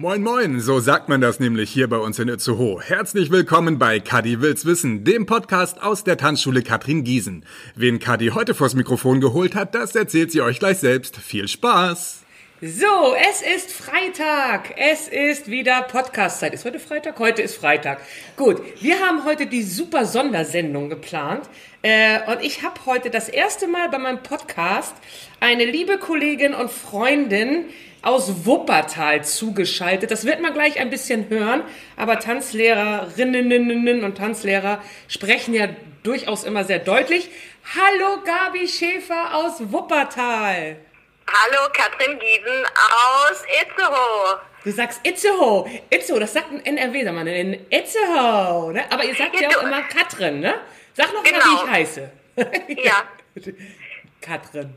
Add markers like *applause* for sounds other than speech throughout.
Moin moin, so sagt man das nämlich hier bei uns in Itzehoe. Herzlich willkommen bei Kadi will's wissen, dem Podcast aus der Tanzschule Katrin Giesen. Wen Kadi heute vors Mikrofon geholt hat, das erzählt sie euch gleich selbst. Viel Spaß! So, es ist Freitag. Es ist wieder Podcastzeit. Ist heute Freitag? Heute ist Freitag. Gut, wir haben heute die super Sondersendung geplant. Äh, und ich habe heute das erste Mal bei meinem Podcast eine liebe Kollegin und Freundin, aus Wuppertal zugeschaltet. Das wird man gleich ein bisschen hören, aber Tanzlehrerinnen und Tanzlehrer sprechen ja durchaus immer sehr deutlich. Hallo Gabi Schäfer aus Wuppertal. Hallo Katrin Giesen aus Itzehoe. Du sagst Itzehoe. Itzehoe, das sagt ein NRW, sag mal, in Itzehoe. Ne? Aber ihr sagt ja auch immer Katrin, ne? Sag noch genau. mal, wie ich genau. heiße. ja. *laughs* Katrin.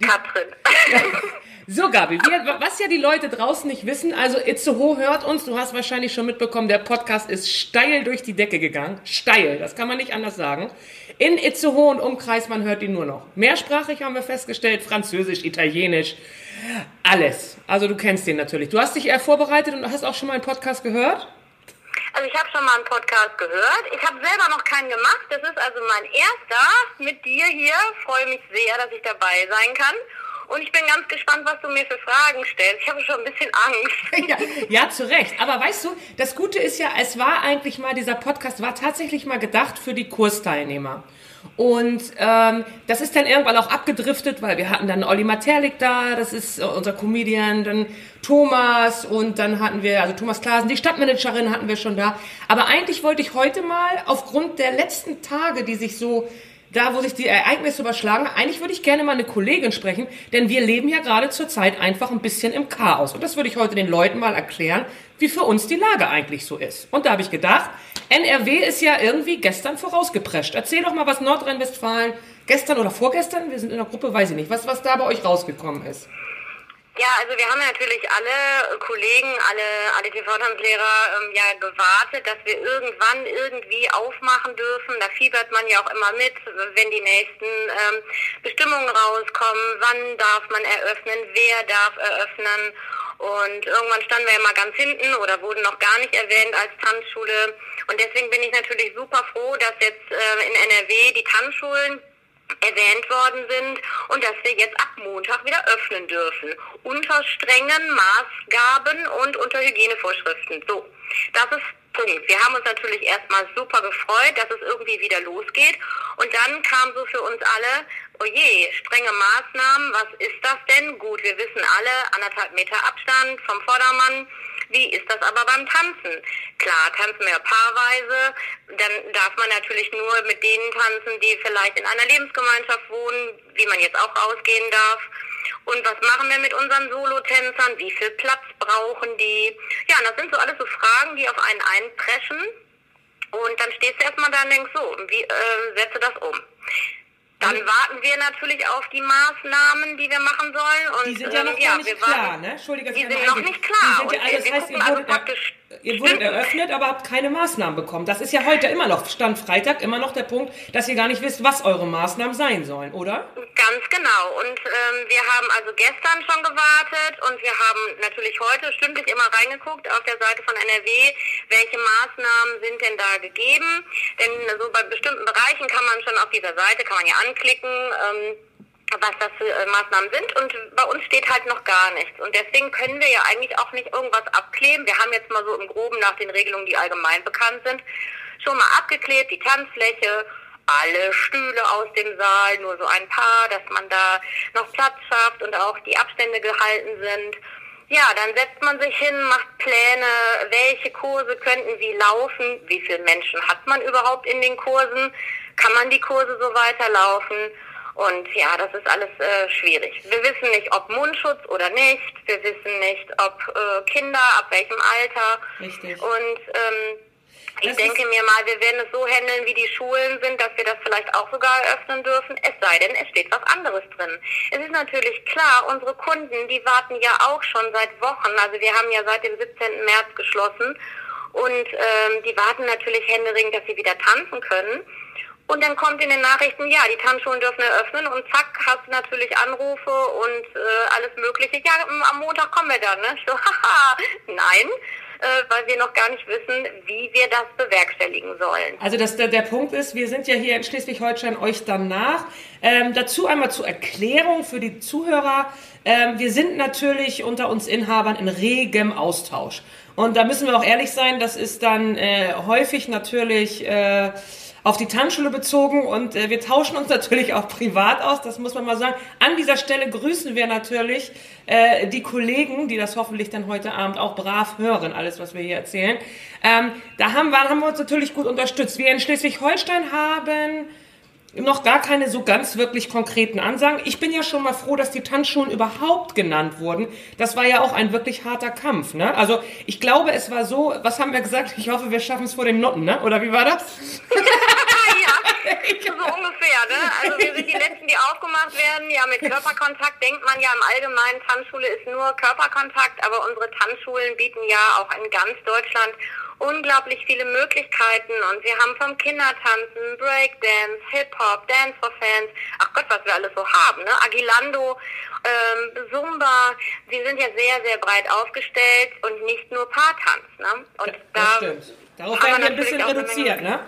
Katrin. *laughs* So, Gabi, wir, was ja die Leute draußen nicht wissen, also Itzehoe hört uns, du hast wahrscheinlich schon mitbekommen, der Podcast ist steil durch die Decke gegangen. Steil, das kann man nicht anders sagen. In Itzehoe und Umkreis, man hört ihn nur noch. Mehrsprachig haben wir festgestellt, Französisch, Italienisch, alles. Also du kennst den natürlich. Du hast dich eher vorbereitet und hast auch schon mal einen Podcast gehört? Also ich habe schon mal einen Podcast gehört. Ich habe selber noch keinen gemacht. Das ist also mein erster mit dir hier. Freue mich sehr, dass ich dabei sein kann. Und ich bin ganz gespannt, was du mir für Fragen stellst. Ich habe schon ein bisschen Angst. *laughs* ja, ja, zu Recht. Aber weißt du, das Gute ist ja, es war eigentlich mal, dieser Podcast war tatsächlich mal gedacht für die Kursteilnehmer. Und ähm, das ist dann irgendwann auch abgedriftet, weil wir hatten dann Olli Materlik da, das ist äh, unser Comedian, dann Thomas und dann hatten wir, also Thomas Klasen, die Stadtmanagerin hatten wir schon da. Aber eigentlich wollte ich heute mal aufgrund der letzten Tage, die sich so da, wo sich die Ereignisse überschlagen, eigentlich würde ich gerne mal eine Kollegin sprechen, denn wir leben ja gerade zurzeit einfach ein bisschen im Chaos. Und das würde ich heute den Leuten mal erklären, wie für uns die Lage eigentlich so ist. Und da habe ich gedacht, NRW ist ja irgendwie gestern vorausgeprescht. Erzähl doch mal, was Nordrhein-Westfalen gestern oder vorgestern, wir sind in der Gruppe, weiß ich nicht, was, was da bei euch rausgekommen ist. Ja, also wir haben natürlich alle Kollegen, alle, alle TV-Tanzlehrer ähm, ja gewartet, dass wir irgendwann irgendwie aufmachen dürfen. Da fiebert man ja auch immer mit, wenn die nächsten ähm, Bestimmungen rauskommen. Wann darf man eröffnen? Wer darf eröffnen? Und irgendwann standen wir ja mal ganz hinten oder wurden noch gar nicht erwähnt als Tanzschule. Und deswegen bin ich natürlich super froh, dass jetzt äh, in NRW die Tanzschulen erwähnt worden sind und dass wir jetzt ab Montag wieder öffnen dürfen. Unter strengen Maßgaben und unter Hygienevorschriften. So, das ist Punkt. Wir haben uns natürlich erstmal super gefreut, dass es irgendwie wieder losgeht. Und dann kam so für uns alle, oh je, strenge Maßnahmen, was ist das denn? Gut, wir wissen alle, anderthalb Meter Abstand vom Vordermann wie ist das aber beim Tanzen? Klar, tanzen wir paarweise, dann darf man natürlich nur mit denen tanzen, die vielleicht in einer Lebensgemeinschaft wohnen, wie man jetzt auch rausgehen darf. Und was machen wir mit unseren Solotänzern? Wie viel Platz brauchen die? Ja, das sind so alles so Fragen, die auf einen einpreschen. Und dann stehst du erstmal da und denkst so, wie äh, setze das um? Dann warten wir natürlich auf die Maßnahmen, die wir machen sollen. Und, die sind ja noch ähm, ja, nicht klar, ne? Entschuldige, die sind noch nicht klar. Die sind ja, also das heißt, ihr wurdet, praktisch ihr wurdet eröffnet, aber habt keine Maßnahmen bekommen. Das ist ja heute immer noch, Stand Freitag, immer noch der Punkt, dass ihr gar nicht wisst, was eure Maßnahmen sein sollen, oder? Ganz genau. Und ähm, wir haben also gestern schon gewartet und wir haben natürlich heute stündlich immer reingeguckt auf der Seite von NRW, welche Maßnahmen sind denn da gegeben. Denn so bei bestimmten Bereichen kann man schon auf dieser Seite, kann man ja anklicken, ähm, was das für äh, Maßnahmen sind und bei uns steht halt noch gar nichts. Und deswegen können wir ja eigentlich auch nicht irgendwas abkleben. Wir haben jetzt mal so im Groben nach den Regelungen, die allgemein bekannt sind, schon mal abgeklebt, die Tanzfläche, alle Stühle aus dem Saal, nur so ein paar, dass man da noch Platz schafft und auch die Abstände gehalten sind. Ja, dann setzt man sich hin, macht Pläne, welche Kurse könnten wie laufen, wie viele Menschen hat man überhaupt in den Kursen, kann man die Kurse so weiterlaufen und ja, das ist alles äh, schwierig. Wir wissen nicht, ob Mundschutz oder nicht. Wir wissen nicht, ob äh, Kinder, ab welchem Alter. Richtig. Und ähm, ich denke mir mal, wir werden es so handeln, wie die Schulen sind, dass wir das vielleicht auch sogar eröffnen dürfen, es sei denn, es steht was anderes drin. Es ist natürlich klar, unsere Kunden, die warten ja auch schon seit Wochen. Also wir haben ja seit dem 17. März geschlossen und ähm, die warten natürlich händeringend, dass sie wieder tanzen können. Und dann kommt in den Nachrichten, ja, die Tanzschulen dürfen eröffnen und zack, hast du natürlich Anrufe und äh, alles Mögliche. Ja, am Montag kommen wir dann. Ne? Ich *laughs* so, haha, nein, äh, weil wir noch gar nicht wissen, wie wir das bewerkstelligen sollen. Also das, der, der Punkt ist, wir sind ja hier in Schleswig-Holstein euch danach. Ähm, dazu einmal zur Erklärung für die Zuhörer. Ähm, wir sind natürlich unter uns Inhabern in regem Austausch. Und da müssen wir auch ehrlich sein, das ist dann äh, häufig natürlich... Äh, auf die Tanzschule bezogen und äh, wir tauschen uns *laughs* natürlich auch privat aus, das muss man mal sagen. An dieser Stelle grüßen wir natürlich äh, die Kollegen, die das hoffentlich dann heute Abend auch brav hören, alles, was wir hier erzählen. Ähm, da haben wir, haben wir uns natürlich gut unterstützt. Wir in Schleswig-Holstein haben noch gar keine so ganz wirklich konkreten Ansagen. Ich bin ja schon mal froh, dass die Tanzschulen überhaupt genannt wurden. Das war ja auch ein wirklich harter Kampf. Ne? Also ich glaube, es war so, was haben wir gesagt? Ich hoffe, wir schaffen es vor den Noten, ne? oder wie war das? *laughs* *laughs* *laughs* so ungefähr. Ne? Also wir sind die Letzten, die aufgemacht werden. Ja, mit Körperkontakt denkt man ja im Allgemeinen, Tanzschule ist nur Körperkontakt, aber unsere Tanzschulen bieten ja auch in ganz Deutschland unglaublich viele Möglichkeiten und wir haben vom Kindertanzen, Breakdance, Hip-Hop, Dance for Fans, ach Gott, was wir alles so haben, ne? Agilando, ähm, Zumba, wir sind ja sehr, sehr breit aufgestellt und nicht nur Paartanz, ne? Und ja, da stimmt. Darauf werden wir ein bisschen reduziert, ne?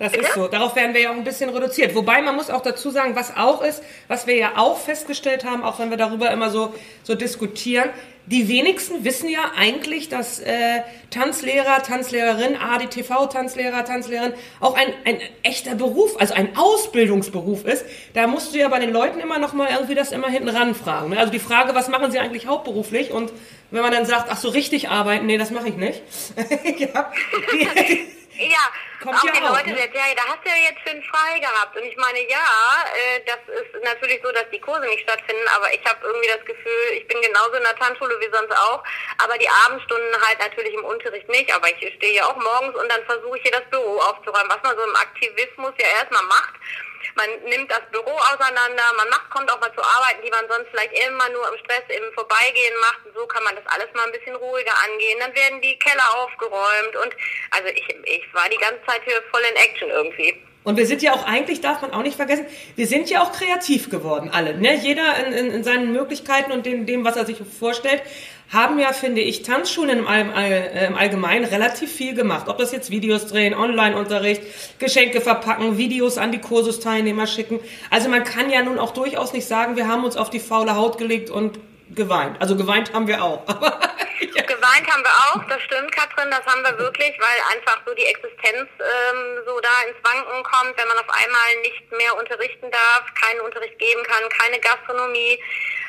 Das ist so. Darauf werden wir ja auch ein bisschen reduziert. Wobei man muss auch dazu sagen, was auch ist, was wir ja auch festgestellt haben, auch wenn wir darüber immer so, so diskutieren, die wenigsten wissen ja eigentlich, dass äh, Tanzlehrer, Tanzlehrerin, ADTV-Tanzlehrer, Tanzlehrerin auch ein, ein echter Beruf, also ein Ausbildungsberuf ist. Da musst du ja bei den Leuten immer noch mal irgendwie das immer hinten ranfragen. Ne? Also die Frage, was machen sie eigentlich hauptberuflich? Und wenn man dann sagt, ach so richtig arbeiten, nee, das mache ich nicht. *laughs* ja, die, *laughs* ja, Kommt auch ja die auch, Leute, ne? ja, da hast du ja jetzt schön frei gehabt. Und ich meine, ja, äh, das ist natürlich so, dass die Kurse nicht stattfinden, aber ich habe irgendwie das Gefühl, ich bin genauso in der Tanzschule wie sonst auch, aber die Abendstunden halt natürlich im Unterricht nicht. Aber ich stehe ja auch morgens und dann versuche ich hier das Büro aufzuräumen, was man so im Aktivismus ja erstmal macht man nimmt das Büro auseinander, man macht, kommt auch mal zu Arbeiten, die man sonst vielleicht immer nur im Stress im Vorbeigehen macht. Und so kann man das alles mal ein bisschen ruhiger angehen. Dann werden die Keller aufgeräumt und also ich, ich war die ganze Zeit hier voll in Action irgendwie. Und wir sind ja auch, eigentlich darf man auch nicht vergessen, wir sind ja auch kreativ geworden, alle. Ne? Jeder in, in, in seinen Möglichkeiten und dem, dem, was er sich vorstellt haben ja, finde ich, Tanzschulen äh, im Allgemeinen relativ viel gemacht. Ob das jetzt Videos drehen, Online-Unterricht, Geschenke verpacken, Videos an die Kursusteilnehmer schicken. Also man kann ja nun auch durchaus nicht sagen, wir haben uns auf die faule Haut gelegt und geweint. Also geweint haben wir auch. *laughs* ja. *laughs* Geweint haben wir auch, das stimmt, Katrin, das haben wir wirklich, weil einfach so die Existenz ähm, so da ins Wanken kommt, wenn man auf einmal nicht mehr unterrichten darf, keinen Unterricht geben kann, keine Gastronomie.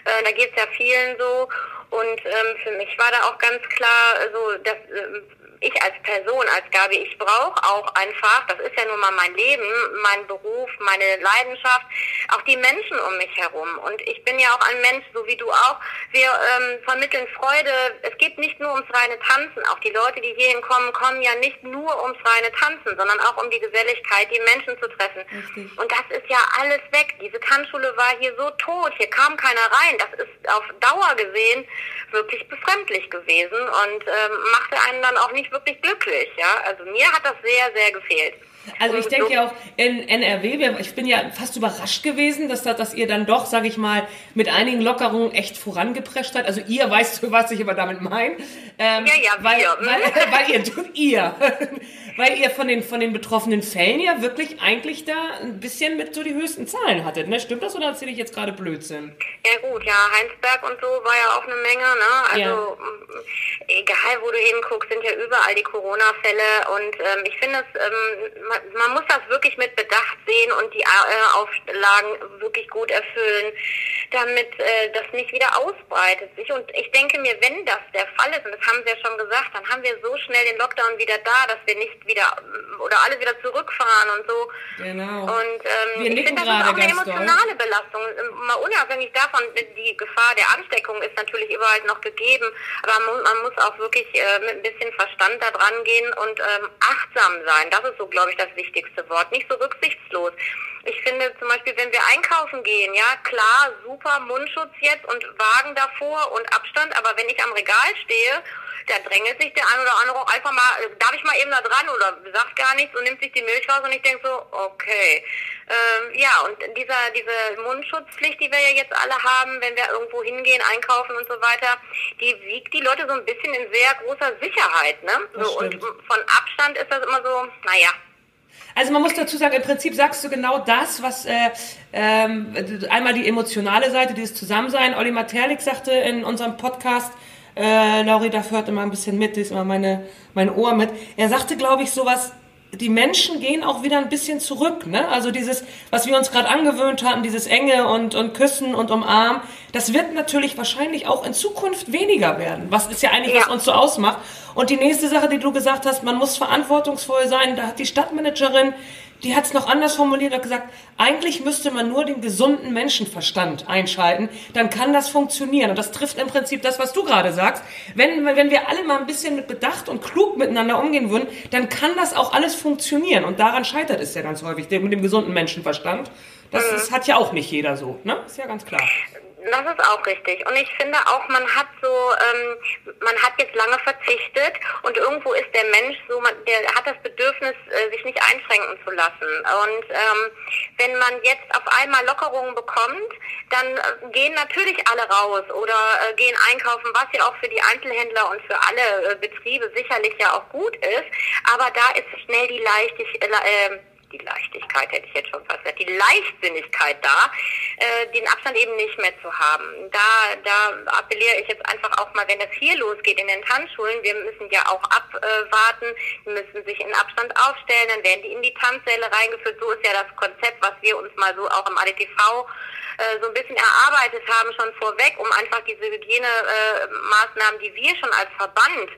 Äh, da geht es ja vielen so. Und ähm, für mich war da auch ganz klar, also, dass ähm, ich als Person, als Gabi, ich brauche auch einfach, das ist ja nun mal mein Leben, mein Beruf, meine Leidenschaft, auch die Menschen um mich herum. Und ich bin ja auch ein Mensch, so wie du auch. Wir ähm, vermitteln Freude. Es geht nicht nur ums reine Tanzen. Auch die Leute, die hierhin kommen, kommen ja nicht nur ums reine Tanzen, sondern auch um die Geselligkeit, die Menschen zu treffen. Richtig. Und das ist ja alles weg. Diese Tanzschule war hier so tot. Hier kam keiner rein. Das ist auf Dauer gesehen wirklich befremdlich gewesen und ähm, machte einen dann auch nicht wirklich glücklich. Ja? Also mir hat das sehr, sehr gefehlt. Also ich denke ja auch in NRW, ich bin ja fast überrascht gewesen, dass, dass ihr dann doch, sage ich mal, mit einigen Lockerungen echt vorangeprescht habt. Also ihr *laughs* weißt du, was ich aber damit meine. Ähm, ja, ja, weil, wir. Weil, *laughs* weil ihr, ihr, *laughs* weil ihr von den, von den betroffenen Fällen ja wirklich eigentlich da ein bisschen mit so die höchsten Zahlen hattet. Ne? Stimmt das oder erzähle ich jetzt gerade Blödsinn? Ja gut, ja, Heinsberg und so war ja auch eine Menge. Ne? Also ja. Mm, egal, wo du hinguckst, sind ja überall die Corona-Fälle und ähm, ich finde es, ähm, man, muss das wirklich mit Bedacht sehen und die äh, Auflagen wirklich gut erfüllen, damit äh, das nicht wieder ausbreitet sich. Und ich denke mir, wenn das der Fall ist, und das haben Sie ja schon gesagt, dann haben wir so schnell den Lockdown wieder da, dass wir nicht wieder oder alle wieder zurückfahren und so. Genau. Und ähm, ich finde, das ist auch eine emotionale doll. Belastung. Mal unabhängig davon, die Gefahr der Ansteckung ist natürlich überall noch gegeben, aber man, man muss auch wirklich äh, mit ein bisschen Verstand da dran gehen und ähm, achtsam sein. Das ist so, glaube ich, das wichtigste Wort. Nicht so rücksichtslos. Ich finde zum Beispiel, wenn wir einkaufen gehen, ja klar, super Mundschutz jetzt und Wagen davor und Abstand, aber wenn ich am Regal stehe da drängelt sich der ein oder andere auch einfach mal, darf ich mal eben da dran oder sagt gar gar nichts und nimmt sich die Milch raus und ich denke so, okay. Ähm, ja, und dieser, diese Mundschutzpflicht, die wir ja jetzt alle haben, wenn wir irgendwo hingehen, einkaufen und so weiter, die wiegt die Leute so ein bisschen in sehr großer Sicherheit. Ne? So, und von Abstand ist das immer so, naja, also man muss dazu sagen, im Prinzip sagst du genau das, was äh, ähm, einmal die emotionale Seite, dieses Zusammensein. Olli Materlik sagte in unserem Podcast, äh, Lauri, da hört immer ein bisschen mit, die ist immer meine, mein Ohr mit. Er sagte, glaube ich, sowas, die Menschen gehen auch wieder ein bisschen zurück, ne? Also dieses, was wir uns gerade angewöhnt hatten, dieses Enge und, und Küssen und Umarmen, das wird natürlich wahrscheinlich auch in Zukunft weniger werden. Was ist ja eigentlich, ja. was uns so ausmacht. Und die nächste Sache, die du gesagt hast, man muss verantwortungsvoll sein. Da hat die Stadtmanagerin die hat es noch anders formuliert und gesagt, eigentlich müsste man nur den gesunden Menschenverstand einschalten, dann kann das funktionieren. Und das trifft im Prinzip das, was du gerade sagst. Wenn, wenn wir alle mal ein bisschen mit Bedacht und klug miteinander umgehen würden, dann kann das auch alles funktionieren. Und daran scheitert es ja ganz häufig, mit dem gesunden Menschenverstand. Das, das mhm. hat ja auch nicht jeder so, ne? Ist ja ganz klar. Das ist auch richtig. Und ich finde auch, man hat so, ähm, man hat jetzt lange verzichtet und irgendwo ist der Mensch so, man, der hat das Bedürfnis, äh, sich nicht einschränken zu lassen. Und ähm, wenn man jetzt auf einmal Lockerungen bekommt, dann äh, gehen natürlich alle raus oder äh, gehen einkaufen, was ja auch für die Einzelhändler und für alle äh, Betriebe sicherlich ja auch gut ist. Aber da ist schnell die Leichtigkeit, äh, die Leichtigkeit hätte ich jetzt schon fast gesagt, die Leichtsinnigkeit da, äh, den Abstand eben nicht mehr zu haben. Da, da appelliere ich jetzt einfach auch mal, wenn das hier losgeht in den Tanzschulen, wir müssen ja auch abwarten, die müssen sich in Abstand aufstellen, dann werden die in die Tanzsäle reingeführt. So ist ja das Konzept, was wir uns mal so auch im ADTV äh, so ein bisschen erarbeitet haben, schon vorweg, um einfach diese Hygienemaßnahmen, die wir schon als Verband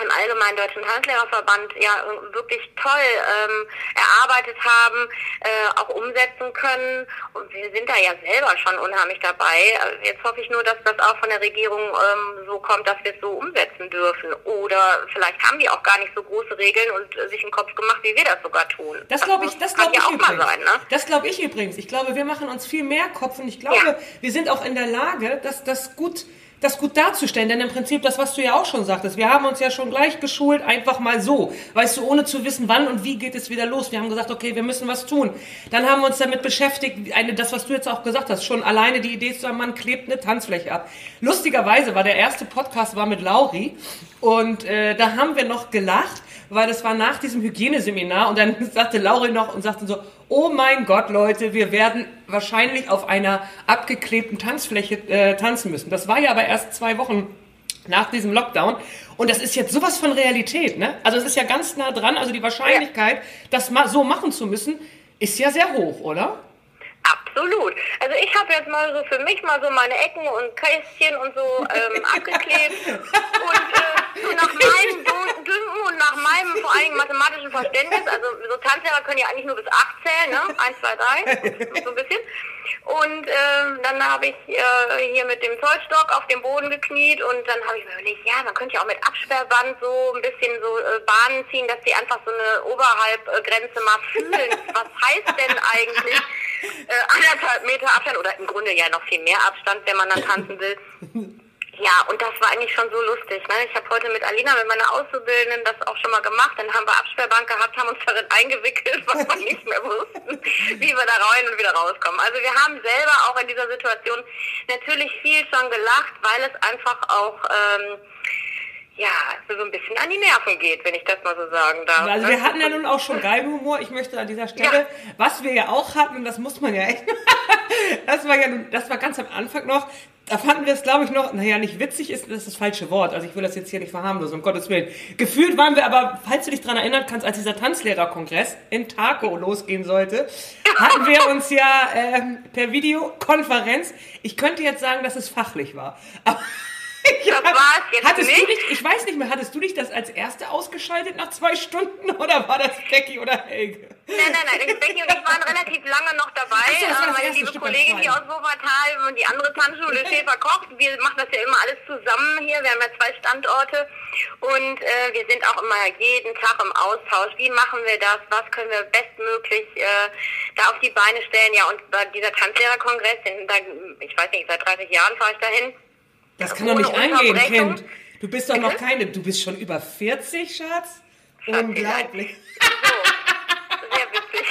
im Allgemeinen Deutschen Tanzlehrerverband ja wirklich toll ähm, erarbeitet haben, äh, auch umsetzen können. Und wir sind da ja selber schon unheimlich dabei. Jetzt hoffe ich nur, dass das auch von der Regierung ähm, so kommt, dass wir es so umsetzen dürfen. Oder vielleicht haben die auch gar nicht so große Regeln und äh, sich einen Kopf gemacht, wie wir das sogar tun. Das glaube ich, das glaube ja ich übrigens. Sein, ne? Das glaube ich übrigens. Ich glaube, wir machen uns viel mehr Kopf und ich glaube, ja. wir sind auch in der Lage, dass das gut das gut darzustellen. Denn im Prinzip das, was du ja auch schon sagtest, wir haben uns ja schon gleich geschult, einfach mal so. Weißt du, ohne zu wissen, wann und wie geht es wieder los. Wir haben gesagt, okay, wir müssen was tun. Dann haben wir uns damit beschäftigt, eine, das, was du jetzt auch gesagt hast, schon alleine die Idee zu sagen, man klebt eine Tanzfläche ab. Lustigerweise war der erste Podcast war mit Lauri und äh, da haben wir noch gelacht, weil das war nach diesem Hygieneseminar und dann *laughs* sagte Lauri noch und sagte so, oh mein Gott, Leute, wir werden wahrscheinlich auf einer abgeklebten Tanzfläche äh, tanzen müssen. Das war ja aber erst zwei Wochen nach diesem Lockdown. Und das ist jetzt sowas von Realität, ne? Also es ist ja ganz nah dran. Also die Wahrscheinlichkeit, das ma so machen zu müssen, ist ja sehr hoch, oder? Absolut. Also ich habe jetzt mal so für mich mal so meine Ecken und Kästchen und so ähm, *laughs* abgeklebt. Und äh, so nach meinem Dünken und nach meinem vor allem mathematischen Verständnis, also so Tanzlehrer können ja eigentlich nur bis acht zählen, ne? Eins, zwei, drei, so ein bisschen. Und ähm, dann habe ich äh, hier mit dem Zollstock auf dem Boden gekniet und dann habe ich mir überlegt, ja, man könnte ja auch mit Absperrband so ein bisschen so äh, Bahnen ziehen, dass die einfach so eine Oberhalbgrenze mal fühlen. Was heißt denn eigentlich äh, anderthalb Meter Abstand oder im Grunde ja noch viel mehr Abstand, wenn man dann tanzen will? *laughs* Ja, und das war eigentlich schon so lustig. Ne? Ich habe heute mit Alina, mit meiner Auszubildenden, das auch schon mal gemacht. Dann haben wir Absperrbank gehabt, haben uns darin eingewickelt, was wir nicht mehr wussten, *laughs* wie wir da rein und wieder rauskommen. Also wir haben selber auch in dieser Situation natürlich viel schon gelacht, weil es einfach auch... Ähm, ja, so ein bisschen an die Nerven geht, wenn ich das mal so sagen darf. Also wir hatten ja nun auch schon Geigenhumor. Ich möchte an dieser Stelle, ja. was wir ja auch hatten, und das muss man ja echt, *laughs* das war ja, das war ganz am Anfang noch, da fanden wir es, glaube ich, noch, naja, nicht witzig ist, das ist das falsche Wort. Also ich will das jetzt hier nicht verharmlosen, um Gottes Willen. Gefühlt waren wir aber, falls du dich daran erinnern kannst, als dieser Tanzlehrerkongress in Taco losgehen sollte, *laughs* hatten wir uns ja äh, per Videokonferenz, ich könnte jetzt sagen, dass es fachlich war. Aber das war es jetzt hattest nicht. Du dich, ich weiß nicht mehr, hattest du dich das als Erste ausgeschaltet nach zwei Stunden *laughs* oder war das Becky oder Helge? Nein, nein, nein, Becky und ich waren relativ lange noch dabei. So, äh, meine liebe Kollegin, die aus Wuppertal und die andere Tanzschule *laughs* Schäfer kocht. Wir machen das ja immer alles zusammen hier. Wir haben ja zwei Standorte und äh, wir sind auch immer jeden Tag im Austausch. Wie machen wir das? Was können wir bestmöglich äh, da auf die Beine stellen? Ja, und bei dieser Tanzlehrerkongress, da, ich weiß nicht, seit 30 Jahren fahre ich dahin das kann doch nicht angehen, Kind. Du bist doch noch keine, du bist schon über 40, Schatz? Unglaublich. *laughs* So, sehr witzig.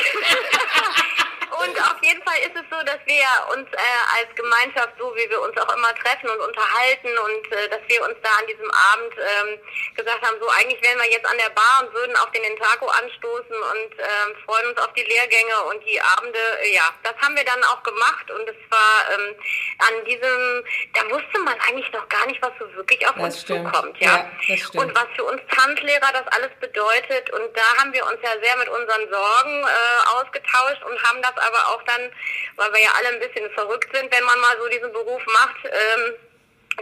Und auf jeden Fall ist es so, dass wir uns äh, als Gemeinschaft, so wie wir uns auch immer treffen und unterhalten und äh, dass wir uns da an diesem Abend ähm, gesagt haben, so eigentlich wären wir jetzt an der Bar und würden auf den Entaco anstoßen und ähm, freuen uns auf die Lehrgänge und die Abende. Äh, ja, das haben wir dann auch gemacht und es war ähm, an diesem, da wusste man eigentlich noch gar nicht, was so wirklich auf Das uns stimmt. zukommt. Ja, Ja, und was für uns Tanzlehrer das alles bedeutet. Und da haben wir uns ja sehr mit unseren Sorgen äh, ausgetauscht und haben das aber auch dann, weil wir ja alle ein bisschen verrückt sind, wenn man mal so diesen Beruf macht, ähm,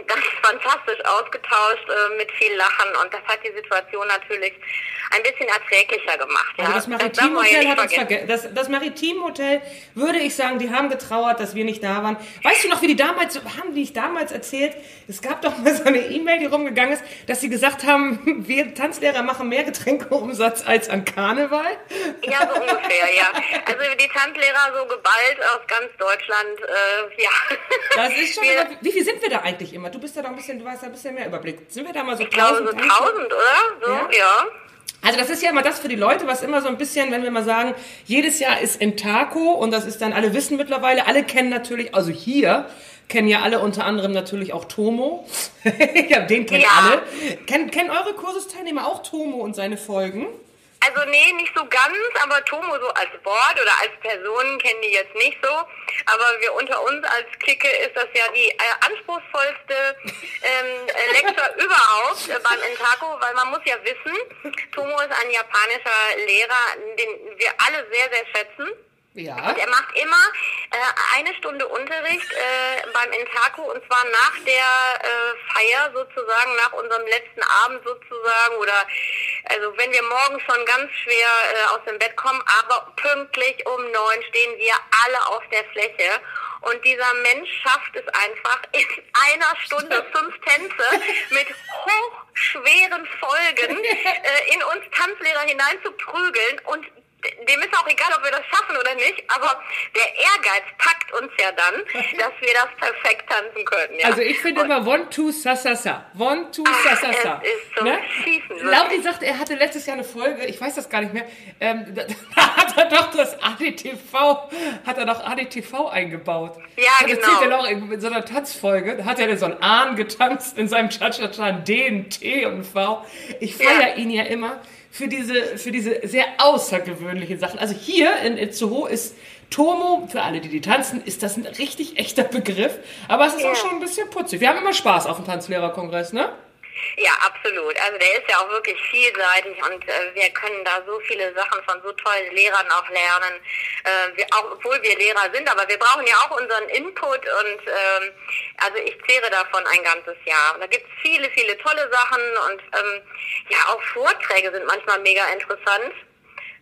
ganz fantastisch ausgetauscht äh, mit viel Lachen. Und das hat die Situation natürlich ein bisschen erträglicher gemacht. Also ja. das Maritimhotel hat uns vergessen. Das, das Maritimhotel, würde ich sagen, die haben getrauert, dass wir nicht da waren. Weißt du noch, wie die damals, haben die ich damals erzählt? Es gab doch mal *laughs* so eine E-Mail, die rumgegangen ist, dass sie gesagt haben, *laughs* wir Tanzlehrer machen mehr Getränkeumsatz als an Karneval. Ja, so ungefähr, ja. Also die Tanzlehrer so geballt aus ganz Deutschland, äh, ja. Das ist schon, immer, wie viel sind wir da eigentlich immer? Du bist da doch ein bisschen, du hast da ein bisschen mehr Überblick. Sind wir da mal so Ich glaube so 1000? Tanzlehrer? 1000, oder? So, Ja? ja. Also das ist ja immer das für die Leute, was immer so ein bisschen, wenn wir mal sagen, jedes Jahr ist Entaco und das ist dann, alle wissen mittlerweile, alle kennen natürlich, also hier kennen ja alle unter anderem natürlich auch Tomo. *laughs* ja, den kennen Ja. alle. Kennen, kennen eure Kursusteilnehmer auch Tomo und seine Folgen? Also nee, nicht so ganz, aber Tomo so als Wort oder als Person kennen die jetzt nicht so. Aber wir unter uns als Clique ist das ja die äh, anspruchsvollste ähm, äh, *laughs* Lecture überhaupt äh, beim Entaco, weil man muss ja wissen, Tomo ist ein japanischer Lehrer, den wir alle sehr, sehr schätzen. Ja. Und er macht immer äh, eine Stunde Unterricht äh, beim Entaco und zwar nach der äh, Feier sozusagen, nach unserem letzten Abend sozusagen oder also wenn wir morgen schon ganz schwer äh, aus dem Bett kommen, aber pünktlich um neun stehen wir alle auf der Fläche. Und dieser Mensch schafft es einfach, in einer Stunde *laughs* fünf Tänze mit hochschweren Folgen äh, in uns Tanzlehrer hineinzuprügeln. Und dem ist auch egal, ob wir das schaffen oder nicht, aber der Ehrgeiz packt uns ja dann, *laughs* dass wir das perfekt tanzen können. Ja. Also ich finde immer One, Two, Sa, Sa, Sa. One, Two, Sa, Sa, Sa. es ist so schießen, wirklich. Lauri sagt, er hatte letztes Jahr eine Folge, ich weiß das gar nicht mehr, ähm, *laughs* da, da hat er doch das ADTV, hat er doch ADTV eingebaut. Ja, das genau. erzählt er noch in, so einer Tanzfolge, hat er so einen Ahn getanzt in seinem Cha-Cha-Cha, D, ein T und ein V. Ich Ja. feiere ihn ja immer für diese, für diese sehr außergewöhnlichen Sachen. Also hier in Itzehoe ist Tomo, für alle, die die tanzen, ist das ein richtig echter Begriff. Aber es ist auch Ja. schon ein bisschen putzig. Wir haben immer Spaß auf dem Tanzlehrerkongress, ne? Ja, absolut. Also der ist ja auch wirklich vielseitig und äh, wir können da so viele Sachen von so tollen Lehrern auch lernen. Äh, wir, auch, obwohl wir Lehrer sind, aber wir brauchen ja auch unseren Input und ähm, also ich zehre davon ein ganzes Jahr. Und da gibt es viele, viele tolle Sachen und ähm, ja, auch Vorträge sind manchmal mega interessant.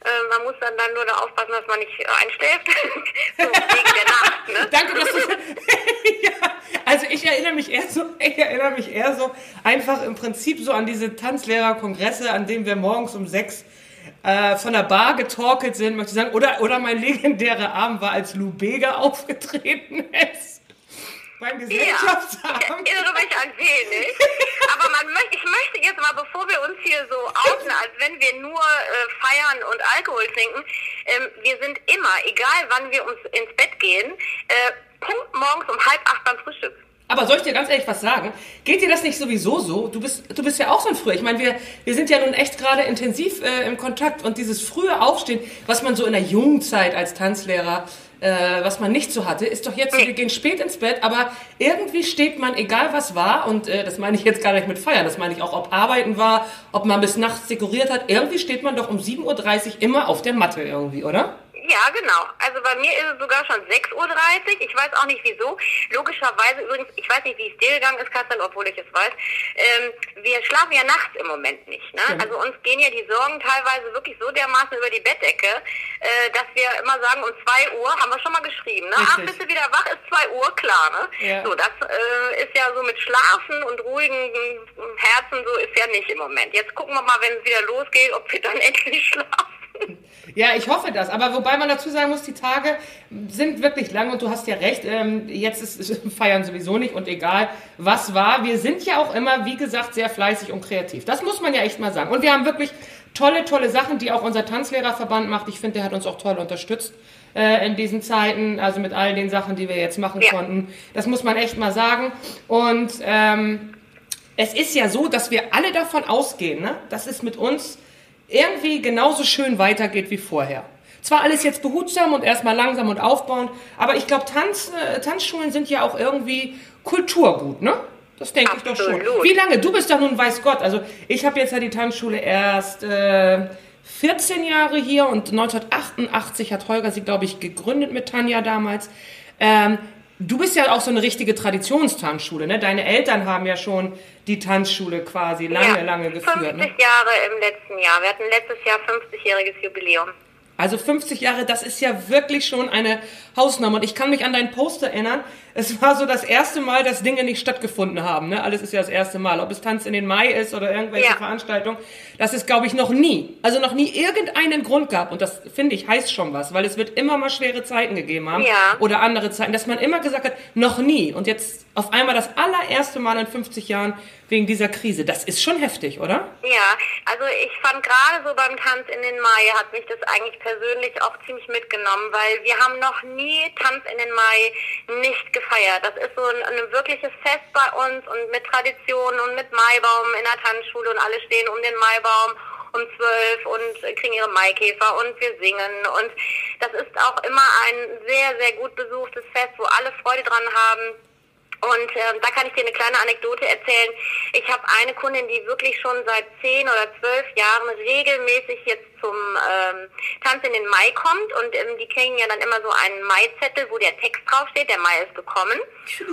Äh, man muss dann, dann nur da aufpassen, dass man nicht einschläft. *laughs* so wegen der Nacht, ne? Danke, dass du *laughs* ja, also ich erinnere mich eher so, ich erinnere mich eher so einfach im Prinzip so an diese Tanzlehrerkongresse, an denen wir morgens um sechs äh, von der Bar getorkelt sind, möchte ich sagen. Oder, oder mein legendärer Abend war, als Lou Bega *laughs* aufgetreten ist. Beim Ja, Gesellschaftsabend. ich erinnere mich an wenig. Aber man möchte, ich möchte jetzt mal, bevor wir uns hier so outen, als wenn wir nur äh, feiern und Alkohol trinken, ähm, wir sind immer, egal wann wir uns ins Bett gehen, äh, Punkt morgens um halb acht beim Frühstück. Aber soll ich dir ganz ehrlich was sagen? Geht dir das nicht sowieso so? Du bist, du bist ja auch so ein Früher. Ich meine, wir, wir sind ja nun echt gerade intensiv äh, im Kontakt und dieses frühe Aufstehen, was man so in der jungen Zeit als Tanzlehrer, äh, was man nicht so hatte, ist doch jetzt, wir gehen spät ins Bett, aber irgendwie steht man, egal was war, und äh, das meine ich jetzt gar nicht mit Feiern, das meine ich auch, ob Arbeiten war, ob man bis nachts dekoriert hat, irgendwie steht man doch um 7.30 Uhr immer auf der Matte irgendwie, oder? Ja, genau. Also bei mir ist es sogar schon 6.30 Uhr. Ich weiß auch nicht wieso. Logischerweise übrigens, ich weiß nicht, wie es dir gegangen ist, Katrin, obwohl ich es weiß. Ähm, wir schlafen ja nachts im Moment nicht. Ne? Stimmt. Also uns gehen ja die Sorgen teilweise wirklich so dermaßen über die Bettdecke, äh, dass wir immer sagen, um 2 Uhr, haben wir schon mal geschrieben, ne? Ach, bist du wieder wach, ist 2 Uhr, klar. Ne? Ja. So, das äh, ist ja so mit Schlafen und ruhigen Herzen, so ist ja nicht im Moment. Jetzt gucken wir mal, wenn es wieder losgeht, ob wir dann *laughs* endlich schlafen. Ja, ich hoffe das. Aber wobei man dazu sagen muss, die Tage sind wirklich lang und du hast ja recht. Ähm, jetzt ist *laughs* Feiern sowieso nicht und egal was war. Wir sind ja auch immer, wie gesagt, sehr fleißig und kreativ. Das muss man ja echt mal sagen. Und wir haben wirklich tolle, tolle Sachen, die auch unser Tanzlehrerverband macht. Ich finde, der hat uns auch toll unterstützt äh, in diesen Zeiten, also mit all den Sachen, die wir jetzt machen ja. konnten. Das muss man echt mal sagen. Und ähm, es ist ja so, dass wir alle davon ausgehen, ne? dass es mit uns irgendwie genauso schön weitergeht wie vorher. Zwar alles jetzt behutsam und erstmal langsam und aufbauend, aber ich glaube, Tanz, äh, Tanzschulen sind ja auch irgendwie Kulturgut, ne? Das denke ich doch schon. Wie lange? Du bist doch nun, weiß Gott. Also ich habe jetzt ja die Tanzschule erst äh, 14 Jahre hier und 1988 hat Holger sie, glaube ich, gegründet mit Tanja damals. Ähm, du bist ja auch so eine richtige Traditionstanzschule, ne? Deine Eltern haben ja schon die Tanzschule quasi lange, ja, lange geführt. 50 ne? Jahre im letzten Jahr. Wir hatten letztes Jahr 50-jähriges Jubiläum. Also 50 Jahre, das ist ja wirklich schon eine Hausnummer. Und ich kann mich an deinen Post erinnern. Es war so das erste Mal, dass Dinge nicht stattgefunden haben. Ne? Alles ist ja das erste Mal. Ob es Tanz in den Mai ist oder irgendwelche ja. Veranstaltungen. Das ist, glaube ich, noch nie. Also noch nie irgendeinen Grund gab. Und das, finde ich, heißt schon was. Weil es wird immer mal schwere Zeiten gegeben haben. Ja. Oder andere Zeiten. Dass man immer gesagt hat, noch nie. Und jetzt auf einmal das allererste Mal in 50 Jahren wegen dieser Krise. Das ist schon heftig, oder? Ja, also ich fand gerade so beim Tanz in den Mai hat mich das eigentlich persönlich auch ziemlich mitgenommen, weil wir haben noch nie Tanz in den Mai nicht gefeiert. Das ist so ein, ein wirkliches Fest bei uns und mit Tradition und mit Maibaum in der Tanzschule und alle stehen um den Maibaum um zwölf und kriegen ihre Maikäfer und wir singen und das ist auch immer ein sehr, sehr gut besuchtes Fest, wo alle Freude dran haben und ähm, da kann ich dir eine kleine Anekdote erzählen. Ich habe eine Kundin, die wirklich schon seit zehn oder zwölf Jahren regelmäßig jetzt zum ähm, Tanz in den Mai kommt und ähm, die kriegen ja dann immer so einen Mai-Zettel, wo der Text draufsteht, der Mai ist gekommen.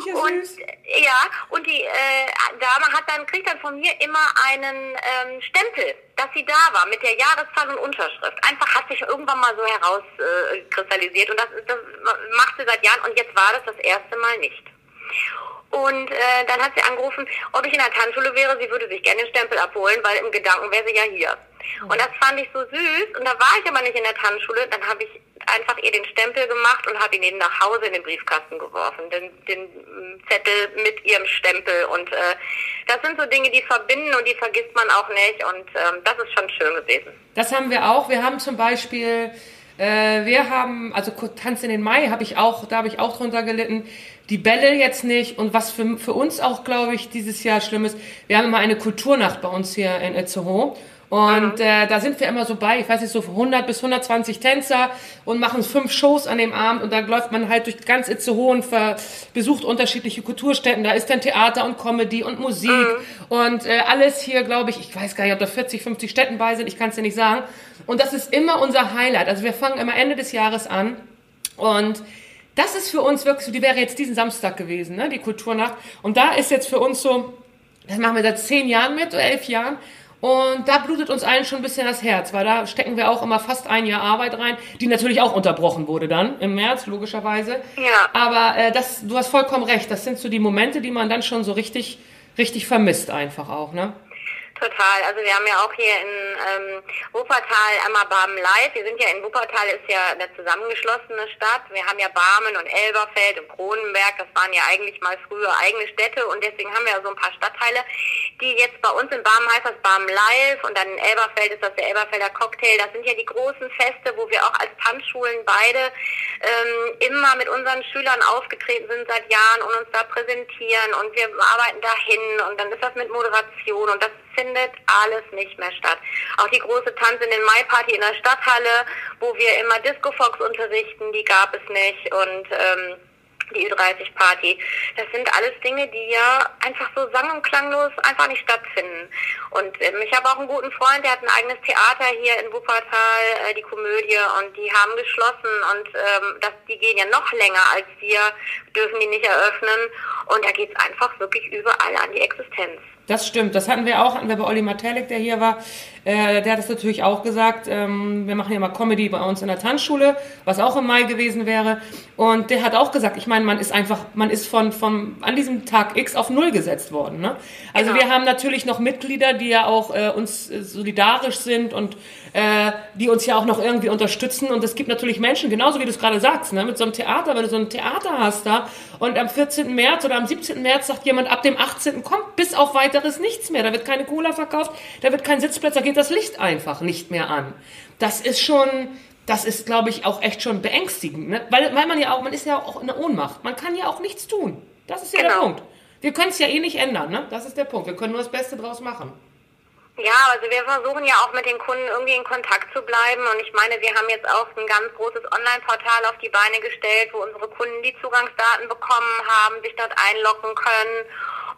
Ja und süß. ja, und die äh, Dame hat dann kriegt dann von mir immer einen ähm, Stempel, dass sie da war mit der Jahreszahl und Unterschrift. Einfach hat sich irgendwann mal so herauskristallisiert äh, und das, das macht sie seit Jahren und jetzt war das das erste Mal nicht. Und äh, dann hat sie angerufen, ob ich in der Tanzschule wäre. Sie würde sich gerne den Stempel abholen, weil im Gedanken wäre sie ja hier. Und das fand ich so süß. Und da war ich aber nicht in der Tanzschule. Dann habe ich einfach ihr den Stempel gemacht und habe ihn eben nach Hause in den Briefkasten geworfen. Den, den mm, Zettel mit ihrem Stempel. Und äh, das sind so Dinge, die verbinden und die vergisst man auch nicht. Und ähm, das ist schon schön gewesen. Das haben wir auch. Wir haben zum Beispiel... Äh, wir haben, also Tanz in den Mai habe ich auch, da habe ich auch drunter gelitten die Bälle jetzt nicht. Und was für, für uns auch, glaube ich, dieses Jahr schlimm ist, wir haben immer eine Kulturnacht bei uns hier in Itzehoe. Und äh, da sind wir immer so bei, ich weiß nicht, so 100 bis 120 Tänzer und machen fünf Shows an dem Abend und da läuft man halt durch ganz Itzehoe und besucht unterschiedliche Kulturstätten. Da ist dann Theater und Comedy und Musik mhm. und äh, alles hier, glaube ich, ich weiß gar nicht, ob da 40, 50 Städten bei sind, ich kann es dir nicht sagen. Und das ist immer unser Highlight. Also wir fangen immer Ende des Jahres an und das ist für uns wirklich so, die wäre jetzt diesen Samstag gewesen, ne, die Kulturnacht. Und da ist jetzt für uns so, das machen wir seit zehn Jahren mit, oder elf Jahren. Und da blutet uns allen schon ein bisschen das Herz, weil da stecken wir auch immer fast ein Jahr Arbeit rein, die natürlich auch unterbrochen wurde dann im März, logischerweise. Ja. Aber äh, das, du hast vollkommen recht, das sind so die Momente, die man dann schon so richtig, richtig vermisst einfach auch, ne? Total. Also wir haben ja auch hier in ähm, Wuppertal einmal Barmen Live. Wir sind ja in Wuppertal, ist ja eine zusammengeschlossene Stadt. Wir haben ja Barmen und Elberfeld und Kronenberg. Das waren ja eigentlich mal früher eigene Städte und deswegen haben wir ja so ein paar Stadtteile, die jetzt bei uns in Barmen heißt das Barmen Live und dann in Elberfeld ist das der Elberfelder Cocktail. Das sind ja die großen Feste, wo wir auch als Tanzschulen beide ähm, immer mit unseren Schülern aufgetreten sind seit Jahren und uns da präsentieren und wir arbeiten dahin und dann ist das mit Moderation und das findet alles nicht mehr statt. Auch die große Tanz in den Mai-Party in der Stadthalle, wo wir immer Disco Fox unterrichten, die gab es nicht und ähm, die Ü30-Party. Das sind alles Dinge, die ja einfach so sang- und klanglos einfach nicht stattfinden. Und ähm, ich habe auch einen guten Freund, der hat ein eigenes Theater hier in Wuppertal, äh, die Komödie, und die haben geschlossen und ähm, das, die gehen ja noch länger als wir, dürfen die nicht eröffnen. Und da geht es einfach wirklich überall an die Existenz. Das stimmt, das hatten wir auch, hatten wir bei Olli Matalik, der hier war. Äh, der hat es natürlich auch gesagt. Ähm, wir machen ja mal Comedy bei uns in der Tanzschule, was auch im Mai gewesen wäre. Und der hat auch gesagt, ich meine, man ist einfach, man ist von, von an diesem Tag X auf Null gesetzt worden. Ne? Also genau. wir haben natürlich noch Mitglieder, die ja auch äh, uns äh, solidarisch sind und äh, die uns ja auch noch irgendwie unterstützen. Und es gibt natürlich Menschen, genauso wie du es gerade sagst, ne, mit so einem Theater, wenn du so ein Theater hast da und am 14. März oder am 17. März sagt jemand, ab dem 18. kommt bis auf weiteres nichts mehr. Da wird keine Cola verkauft, da wird kein Sitzplatz, da geht das Licht einfach nicht mehr an. Das ist schon, das ist, glaube ich, auch echt schon beängstigend, ne? weil, weil man ja auch, man ist ja auch in der Ohnmacht. Man kann ja auch nichts tun. Das ist ja genau. der Punkt. Wir können es ja eh nicht ändern, ne? Das ist der Punkt. Wir können nur das Beste draus machen. Ja, also wir versuchen ja auch mit den Kunden irgendwie in Kontakt zu bleiben. Und ich meine, wir haben jetzt auch ein ganz großes Online-Portal auf die Beine gestellt, wo unsere Kunden die Zugangsdaten bekommen haben, sich dort einloggen können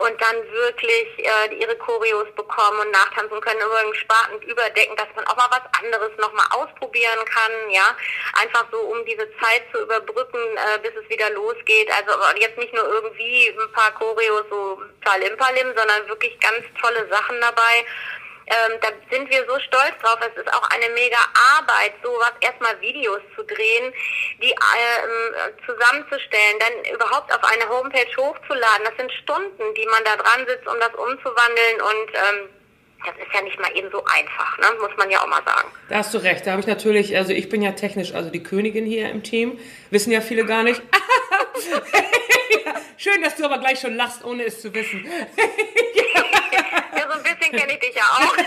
und dann wirklich äh, ihre Choreos bekommen und nachtanzen können, übrigens spartend überdecken, dass man auch mal was anderes nochmal ausprobieren kann, ja, einfach so, um diese Zeit zu überbrücken, äh, bis es wieder losgeht, also jetzt nicht nur irgendwie ein paar Choreos so palim palim, sondern wirklich ganz tolle Sachen dabei, ähm, da sind wir so stolz drauf. Es ist auch eine mega Arbeit, sowas erstmal Videos zu drehen, die ähm, zusammenzustellen, dann überhaupt auf eine Homepage hochzuladen. Das sind Stunden, die man da dran sitzt, um das umzuwandeln und ähm, das ist ja nicht mal eben so einfach, ne? muss man ja auch mal sagen. Da hast du recht. Da habe ich natürlich, also ich bin ja technisch, also die Königin hier im Team, wissen ja viele gar nicht. *laughs* *laughs* Schön, dass du aber gleich schon lachst, ohne es zu wissen. ja, so ein bisschen kenne ich dich ja auch.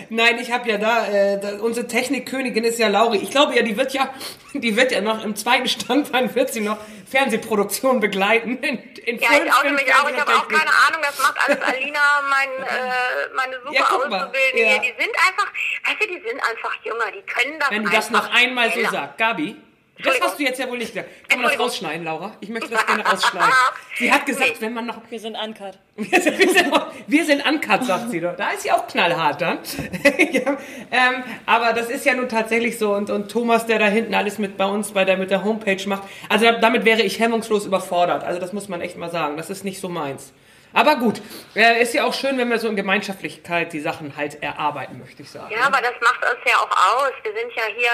*laughs* Nein, ich habe ja da, äh, da, unsere Technikkönigin ist ja Lauri. Ich glaube ja, die wird ja, die wird ja noch im zweiten Standbein wird sie noch Fernsehproduktion begleiten. In, in ja, ich oute mich auch. Ich habe auch keine Ahnung. Das macht alles Alina, mein, äh, meine super ja, Auszubildende ja. Die sind einfach, weißt du, die sind einfach jünger. Die können das Wenn du das noch einmal so sagst, Gabi. Das hast du jetzt ja wohl nicht gesagt. Kann man das rausschneiden, Laura? Ich möchte das gerne rausschneiden. *laughs* Sie hat gesagt, wenn man noch... Wir sind uncut. *laughs* Wir sind, wir sind, wir sind uncut, sagt sie doch. Da ist sie auch knallhart dann. *laughs* ja, ähm, aber das ist ja nun tatsächlich so. Und, und Thomas, der da hinten alles mit bei uns bei der, mit der Homepage macht, also damit wäre ich hemmungslos überfordert. Also das muss man echt mal sagen. Das ist nicht so meins. Aber gut, äh, ist ja auch schön, wenn wir so in Gemeinschaftlichkeit die Sachen halt erarbeiten, möchte ich sagen. Ja, aber das macht uns ja auch aus. Wir sind ja hier,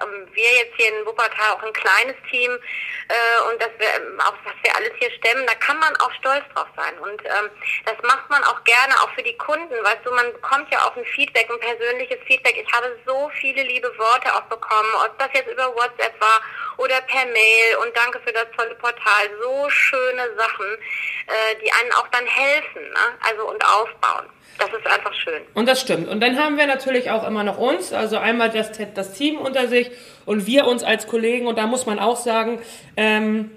ähm, wir jetzt hier in Wuppertal auch ein kleines Team äh, und das wir, ähm, auch was wir alles hier stemmen, da kann man auch stolz drauf sein. Und ähm, das macht man auch gerne, auch für die Kunden. Weißt du, man bekommt ja auch ein Feedback, ein persönliches Feedback. Ich habe so viele liebe Worte auch bekommen, ob das jetzt über WhatsApp war oder per Mail und danke für das tolle Portal. So schöne Sachen, äh, die einen auch dann helfen, ne? also und aufbauen. Das ist einfach schön. Und das stimmt. Und dann haben wir natürlich auch immer noch uns, also einmal das, das Team unter sich und wir uns als Kollegen. Und da muss man auch sagen, ähm,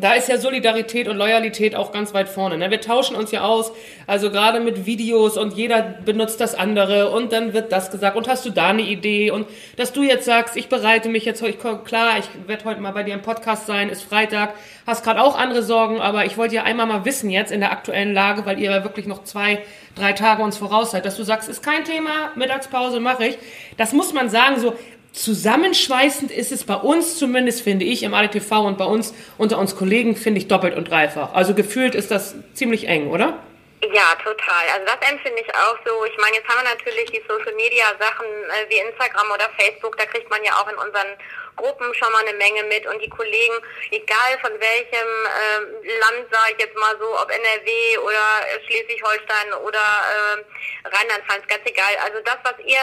da ist ja Solidarität und Loyalität auch ganz weit vorne. Ne? Wir tauschen uns ja aus, also gerade mit Videos und jeder benutzt das andere und dann wird das gesagt und hast du da eine Idee und dass du jetzt sagst, ich bereite mich jetzt, ich, klar, ich werde heute mal bei dir im Podcast sein, ist Freitag, hast gerade auch andere Sorgen, aber ich wollte ja einmal mal wissen jetzt in der aktuellen Lage, weil ihr ja wirklich noch zwei, drei Tage uns voraus seid, dass du sagst, ist kein Thema, Mittagspause mache ich. Das muss man sagen, so zusammenschweißend ist es bei uns zumindest, finde ich, im ADTV und bei uns unter uns Kollegen, finde ich doppelt und dreifach. Also gefühlt ist das ziemlich eng, oder? Ja, total. Also das empfinde ich auch so. Ich meine, jetzt haben wir natürlich die Social Media Sachen äh, wie Instagram oder Facebook, da kriegt man ja auch in unseren Gruppen schon mal eine Menge mit und die Kollegen, egal von welchem äh, Land, sage ich jetzt mal so, ob NRW oder Schleswig-Holstein oder äh, Rheinland-Pfalz, ganz egal. Also das, was ihr,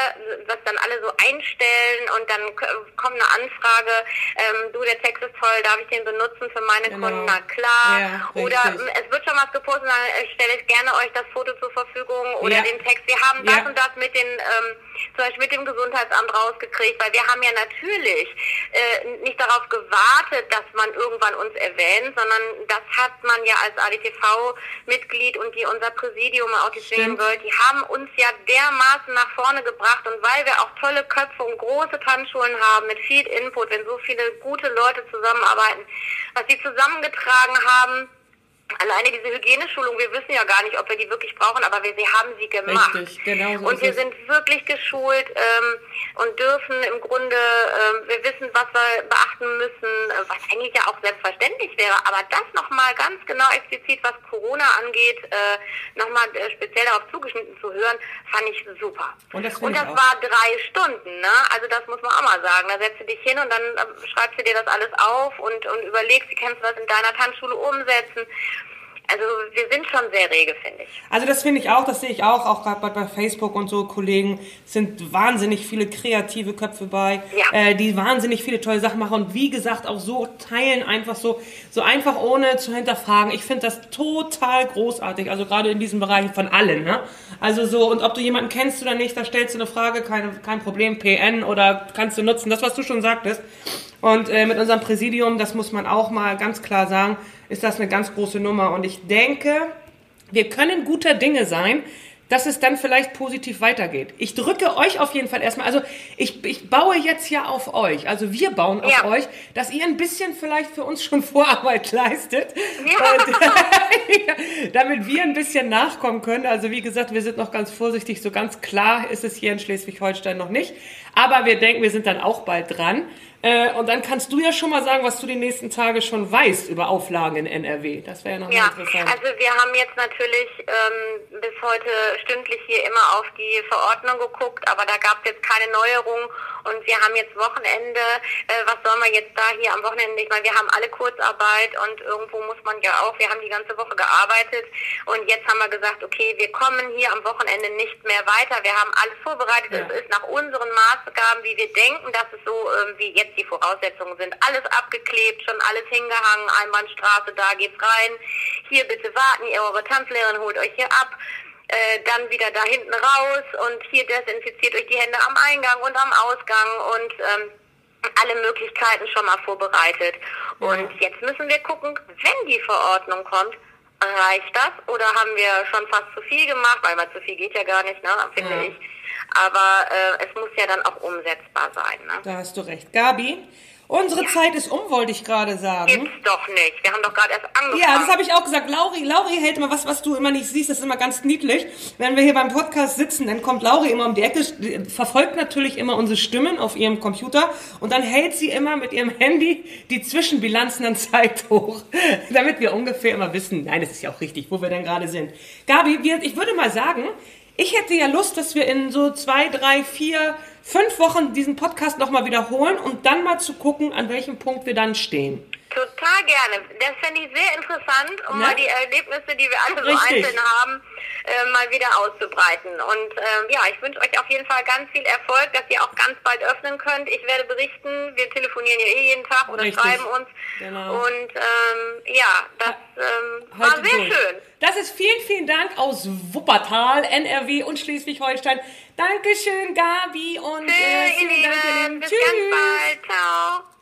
was dann alle so einstellen und dann kommt eine Anfrage, ähm, du, der Text ist toll, darf ich den benutzen für meine genau. Kunden? Na klar. Ja, oder es wird schon was gepostet, dann stelle ich gerne euch das Foto zur Verfügung oder ja. den Text. Wir haben das ja. und das mit den, ähm, zum Beispiel mit dem Gesundheitsamt rausgekriegt, weil wir haben ja natürlich äh, nicht darauf gewartet, dass man irgendwann uns erwähnt, sondern das hat man ja als ADTV-Mitglied und die unser Präsidium auch die Swing World, die haben uns ja dermaßen nach vorne gebracht und weil wir auch tolle Köpfe und große Tanzschulen haben mit viel Input, wenn so viele gute Leute zusammenarbeiten, was sie zusammengetragen haben, Alleine diese Hygieneschulung, wir wissen ja gar nicht, ob wir die wirklich brauchen, aber wir, wir haben sie gemacht. Richtig, genau so und wir sind wirklich geschult ähm, und dürfen im Grunde, ähm, wir wissen, was wir beachten müssen, äh, was eigentlich ja auch selbstverständlich wäre. Aber das nochmal ganz genau explizit, was Corona angeht, äh, nochmal äh, speziell darauf zugeschnitten zu hören, fand ich super. Und das und das war drei Stunden, ne? Also das muss man auch mal sagen. Da setzt du dich hin und dann äh, schreibst du dir das alles auf und, und überlegst, wie kannst du das in deiner Tanzschule umsetzen. Also wir sind schon sehr rege, finde ich. Also das finde ich auch, das sehe ich auch, auch gerade bei, Facebook und so Kollegen sind wahnsinnig viele kreative Köpfe bei, Ja. äh, die wahnsinnig viele tolle Sachen machen und wie gesagt auch so teilen einfach so, so einfach ohne zu hinterfragen. Ich finde das total großartig, also gerade in diesem Bereich von allen, ne? Also so und ob du jemanden kennst oder nicht, da stellst du eine Frage, kein, kein Problem, PN oder kannst du nutzen, das was du schon sagtest. Und äh, mit unserem Präsidium, das muss man auch mal ganz klar sagen, ist das eine ganz große Nummer und ich denke, wir können guter Dinge sein, dass es dann vielleicht positiv weitergeht. Ich drücke euch auf jeden Fall erstmal, also ich, ich baue jetzt ja auf euch, also wir bauen auf Ja. euch, dass ihr ein bisschen vielleicht für uns schon *laughs* Vorarbeit leistet, Ja. *laughs* Weil- damit wir ein bisschen nachkommen können. Also wie gesagt, wir sind noch ganz vorsichtig, so ganz klar ist es hier in Schleswig-Holstein noch nicht, aber wir denken, wir sind dann auch bald dran. Äh, Und dann kannst du ja schon mal sagen, was du die nächsten Tage schon weißt über Auflagen in NRW. Das wäre ja noch mal Ja, interessant. also wir haben jetzt natürlich ähm, bis heute stündlich hier immer auf die Verordnung geguckt, aber da gab es jetzt keine Neuerung und wir haben jetzt Wochenende. Äh, was soll man jetzt da hier am Wochenende? Ich meine, wir haben alle Kurzarbeit und irgendwo muss man ja auch, wir haben die ganze Woche gearbeitet und jetzt haben wir gesagt, okay, wir kommen hier am Wochenende nicht mehr weiter. Wir haben alles vorbereitet. Ja. Es ist nach unseren Maßgaben, wie wir denken, dass es so, ähm, wie jetzt die Voraussetzungen sind, alles abgeklebt, schon alles hingehangen, Einbahnstraße, da geht's rein. Hier bitte warten, ihr eure Tanzlehrerin holt euch hier ab. Äh, dann wieder da hinten raus und hier desinfiziert euch die Hände am Eingang und am Ausgang und ähm, alle Möglichkeiten schon mal vorbereitet. Und jetzt müssen wir gucken, wenn die Verordnung kommt, reicht das oder haben wir schon fast zu viel gemacht, weil mal zu viel geht ja gar nicht, ne, finde Ja. ich. Aber äh, es muss ja dann auch umsetzbar sein. Ne? Da hast du recht. Gabi, unsere Zeit ist um, wollte ich gerade sagen. Gibt's doch nicht. Wir haben doch gerade erst angefangen. Ja, das habe ich auch gesagt. Lauri, Lauri hält immer was, was du immer nicht siehst. Das ist immer ganz niedlich. Wenn wir hier beim Podcast sitzen, dann kommt Lauri immer um die Ecke, verfolgt natürlich immer unsere Stimmen auf ihrem Computer und dann hält sie immer mit ihrem Handy die Zwischenbilanzen an Zeit hoch, *laughs* damit wir ungefähr immer wissen, nein, das ist ja auch richtig, wo wir denn gerade sind. Gabi, wir, ich würde mal sagen, ich hätte ja Lust, dass wir in so zwei, drei, vier, fünf Wochen diesen Podcast nochmal wiederholen und dann mal zu gucken, an welchem Punkt wir dann stehen. Total gerne. Das fände ich sehr interessant, um Ne? mal die Erlebnisse, die wir alle so Richtig. einzeln haben, äh, mal wieder auszubreiten. Und ähm, ja, ich wünsche euch auf jeden Fall ganz viel Erfolg, dass ihr auch ganz bald öffnen könnt. Ich werde berichten. Wir telefonieren ja eh jeden Tag oder Richtig. schreiben uns. Genau. Und ähm, ja, das ähm, war sehr durch. schön. Das ist vielen, vielen Dank aus Wuppertal, NRW und Schleswig-Holstein. Dankeschön, Gabi und Tschüss, äh, vielen Dank. Bis Tschüss. ganz bald. Ciao.